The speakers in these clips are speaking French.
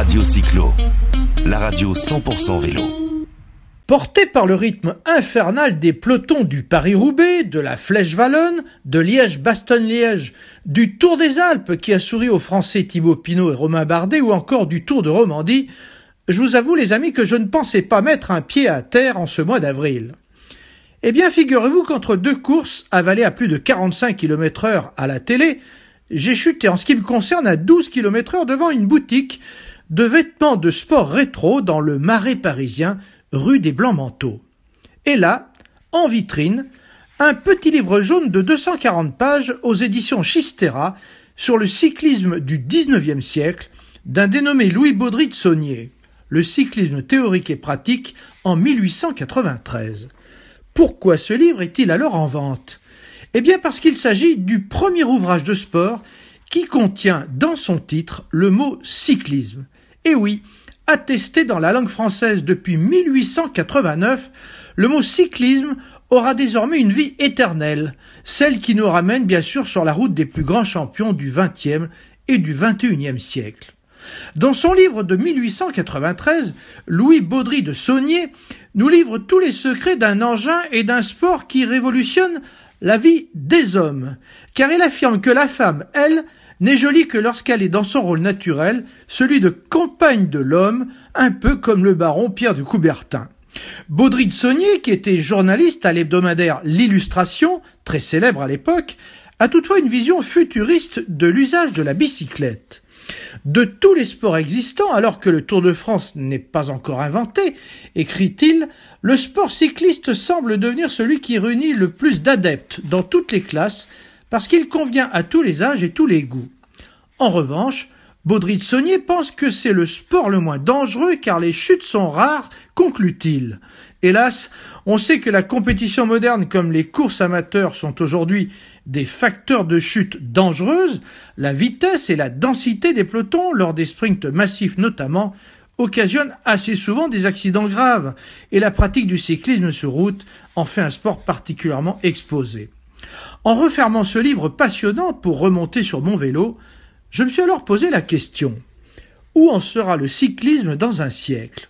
Radio Cyclo, la radio 100% vélo. Porté par le rythme infernal des pelotons du Paris-Roubaix, de la Flèche Wallonne, de Liège-Bastogne-Liège, du Tour des Alpes qui a souri aux Français Thibaut Pinot et Romain Bardet ou encore du Tour de Romandie, je vous avoue les amis que je ne pensais pas mettre un pied à terre en ce mois d'avril. Eh bien, figurez-vous qu'entre deux courses avalées à plus de 45 km heure à la télé, j'ai chuté en ce qui me concerne à 12 km heure devant une boutique de vêtements de sport rétro dans le marais parisien, rue des Blancs-Manteaux. Et là, en vitrine, un petit livre jaune de 240 pages aux éditions Chistera sur le cyclisme du XIXe siècle d'un dénommé Louis Baudry de Saunier, le cyclisme théorique et pratique en 1893. Pourquoi ce livre est-il alors en vente? Eh bien parce qu'il s'agit du premier ouvrage de sport qui contient dans son titre le mot cyclisme. Et oui, attesté dans la langue française depuis 1889, le mot cyclisme aura désormais une vie éternelle, celle qui nous ramène bien sûr sur la route des plus grands champions du XXe et du XXIe siècle. Dans son livre de 1893, Louis Baudry de Saunier nous livre tous les secrets d'un engin et d'un sport qui révolutionne la vie des hommes, car il affirme que la femme, elle, n'est jolie que lorsqu'elle est dans son rôle naturel, celui de compagne de l'homme, un peu comme le baron Pierre de Coubertin. Baudry de Saunier, qui était journaliste à l'hebdomadaire L'Illustration, très célèbre à l'époque, a toutefois une vision futuriste de l'usage de la bicyclette. De tous les sports existants, alors que le Tour de France n'est pas encore inventé, écrit-il, le sport cycliste semble devenir celui qui réunit le plus d'adeptes dans toutes les classes, parce qu'il convient à tous les âges et tous les goûts. En revanche, Baudry de Saunier pense que c'est le sport le moins dangereux car les chutes sont rares, conclut-il. Hélas, on sait que la compétition moderne comme les courses amateurs sont aujourd'hui des facteurs de chute dangereuses, la vitesse et la densité des pelotons lors des sprints massifs notamment occasionnent assez souvent des accidents graves et la pratique du cyclisme sur route en fait un sport particulièrement exposé. En refermant ce livre passionnant pour remonter sur mon vélo, je me suis alors posé la question où en sera le cyclisme dans un siècle?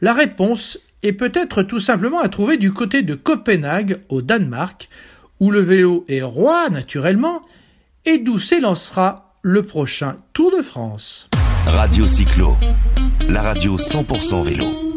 La réponse est peut-être tout simplement à trouver du côté de Copenhague, au Danemark, où le vélo est roi naturellement, et d'où s'élancera le prochain Tour de France. Radio Cyclo, la radio 100% vélo.